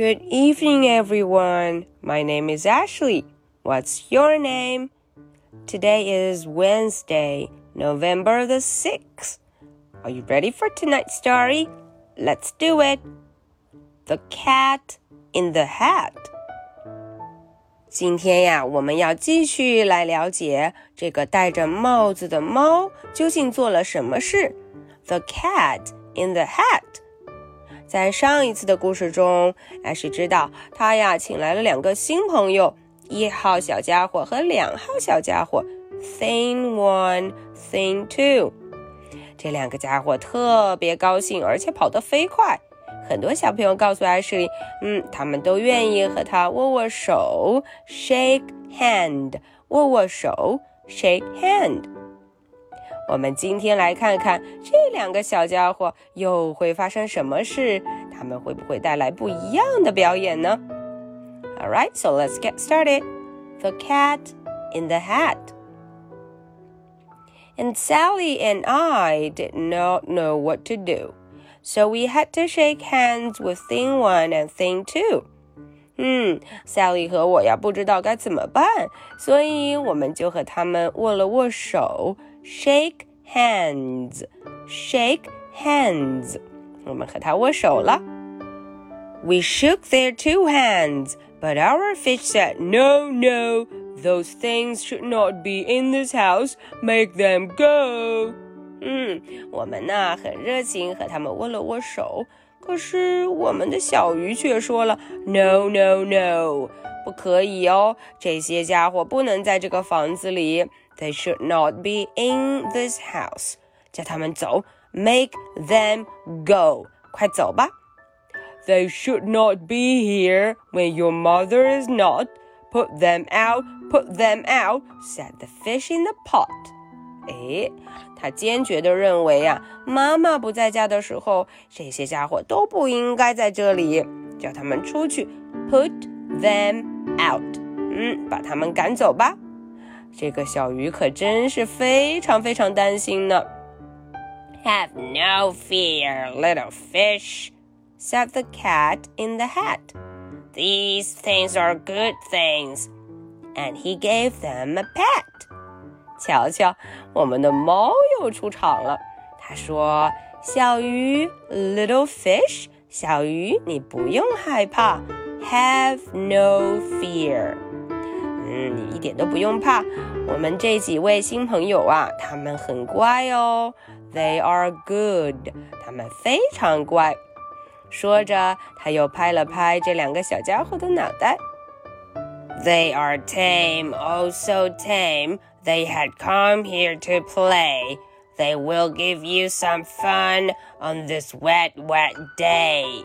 Good evening, everyone. My name is Ashley. What's your name? Today is Wednesday, November the 6th. Are you ready for tonight's story? Let's do it. The Cat in the Hat. 今天呀，我们要继续来了解这个戴着帽子的猫究竟做了什么事。The Cat in the Hat。 在上一次的故事中，艾什知道他呀请来了两个新朋友，一号小家伙和两号小家伙，Thing One, Thing Two。这两个家伙特别高兴，而且跑得飞快。很多小朋友告诉艾希，嗯，他们都愿意和他握握手，shake hand，握握手，shake hand。我们今天来看看这两个小家伙又会发生什么事，他们会不会带来不一样的表演呢？All right, so let's get started. The cat in the hat. And Sally and I did not know what to do, so we had to shake hands with Thing One and Thing Two. 嗯，Sally 和我呀不知道该怎么办，所以我们就和他们握了握手，shake hands，shake hands。我们和他握手了。We shook their two hands, but our fish said, "No, no, those things should not be in this house. Make them go." 嗯，我们呢很热情，和他们握了握手。 可是我们的小鱼却说了：“No, no, no，不可以哦！这些家伙不能在这个房子里。They should not be in this house。叫他们走，Make them go，快走吧。They should not be here when your mother is not. Put them out, put them out," said the fish in the pot. 哎，他坚决地认为啊，妈妈不在家的时候，这些家伙都不应该在这里，叫他们出去，put them out。嗯，把他们赶走吧。这个小鱼可真是非常非常担心呢。Have no fear, little fish, said the cat in the hat. These things are good things. And he gave them a pat. 瞧瞧，我们的猫又出场了。他说：“小鱼，little fish，小鱼，你不用害怕，have no fear。嗯，你一点都不用怕。我们这几位新朋友啊，他们很乖哦，they are good，他们非常乖。”说着，他又拍了拍这两个小家伙的脑袋。They are tame, oh so tame. They had come here to play. They will give you some fun on this wet, wet day.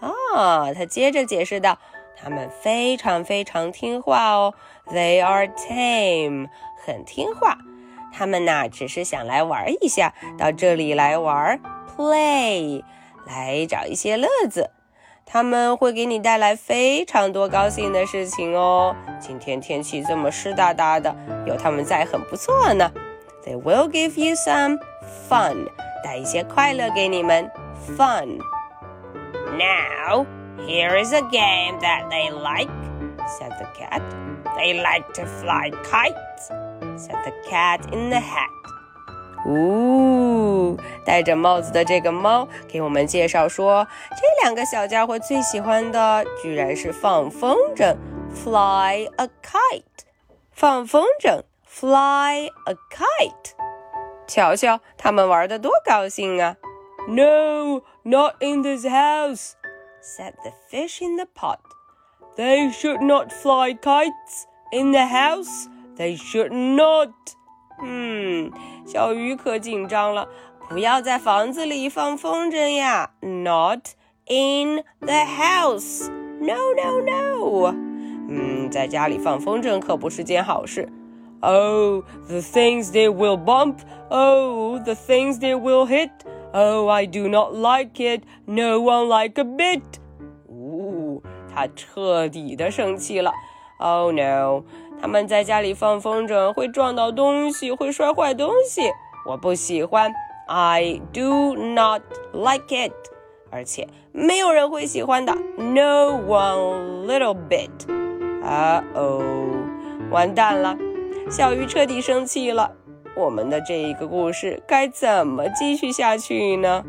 啊，他接着解释道：“他们非常非常听话哦。They are tame，很听话。他们呐，只是想来玩一下，到这里来玩，play，来找一些乐子。” 他们会给你带来非常多高兴的事情哦。今天天气这么湿哒哒的，有他们在很不错呢。They will give you some fun，带一些快乐给你们。Fun. Now here is a game that they like, said the cat. They like to fly kites, said the cat in the hat. 呜，戴着帽子的这个猫给我们介绍说，这两个小家伙最喜欢的居然是放风筝，fly a kite。放风筝，fly a kite。瞧瞧，他们玩的多高兴啊！No, not in this house, said the fish in the pot. They should not fly kites in the house. They should not. 嗯，小鱼可紧张了，不要在房子里放风筝呀！Not in the house. No, no, no. 嗯，在家里放风筝可不是件好事。Oh, the things they will bump. Oh, the things they will hit. Oh, I do not like it. No one like a bit. 呜，他彻底的生气了。Oh no. 他们在家里放风筝会撞到东西，会摔坏东西，我不喜欢。I do not like it。而且没有人会喜欢的。No one little bit。啊哦，完蛋了，小鱼彻底生气了。我们的这一个故事该怎么继续下去呢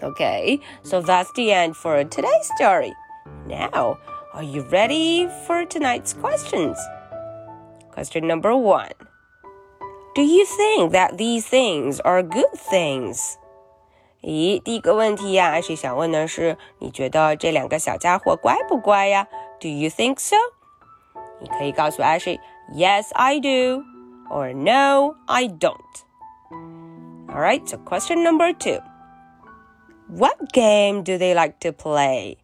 ？Okay, so that's the end for today's story. Now, are you ready for tonight's questions? Question number one Do you think that these things are good things? 咦，第一个问题呀，艾希想问的是，你觉得这两个小家伙乖不乖呀？Do you think so？你可以告诉艾希，Yes, I do, or No, I don't. All right, so question number two. What game do they like to play?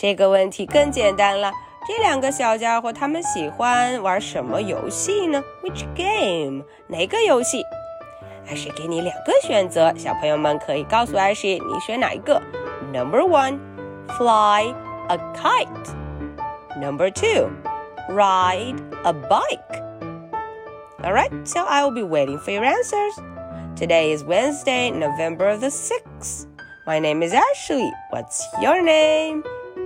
这个问题更简单了。这两个小家伙他们喜欢玩什么游戏呢？Which game？哪个游戏？艾希给你两个选择，小朋友们可以告诉艾希你选哪一个。Number one, fly a kite. Number two, ride a bike. All right, so I will be waiting for your answers. Today is Wednesday, November the 6th. My name is Ashley. What's your name?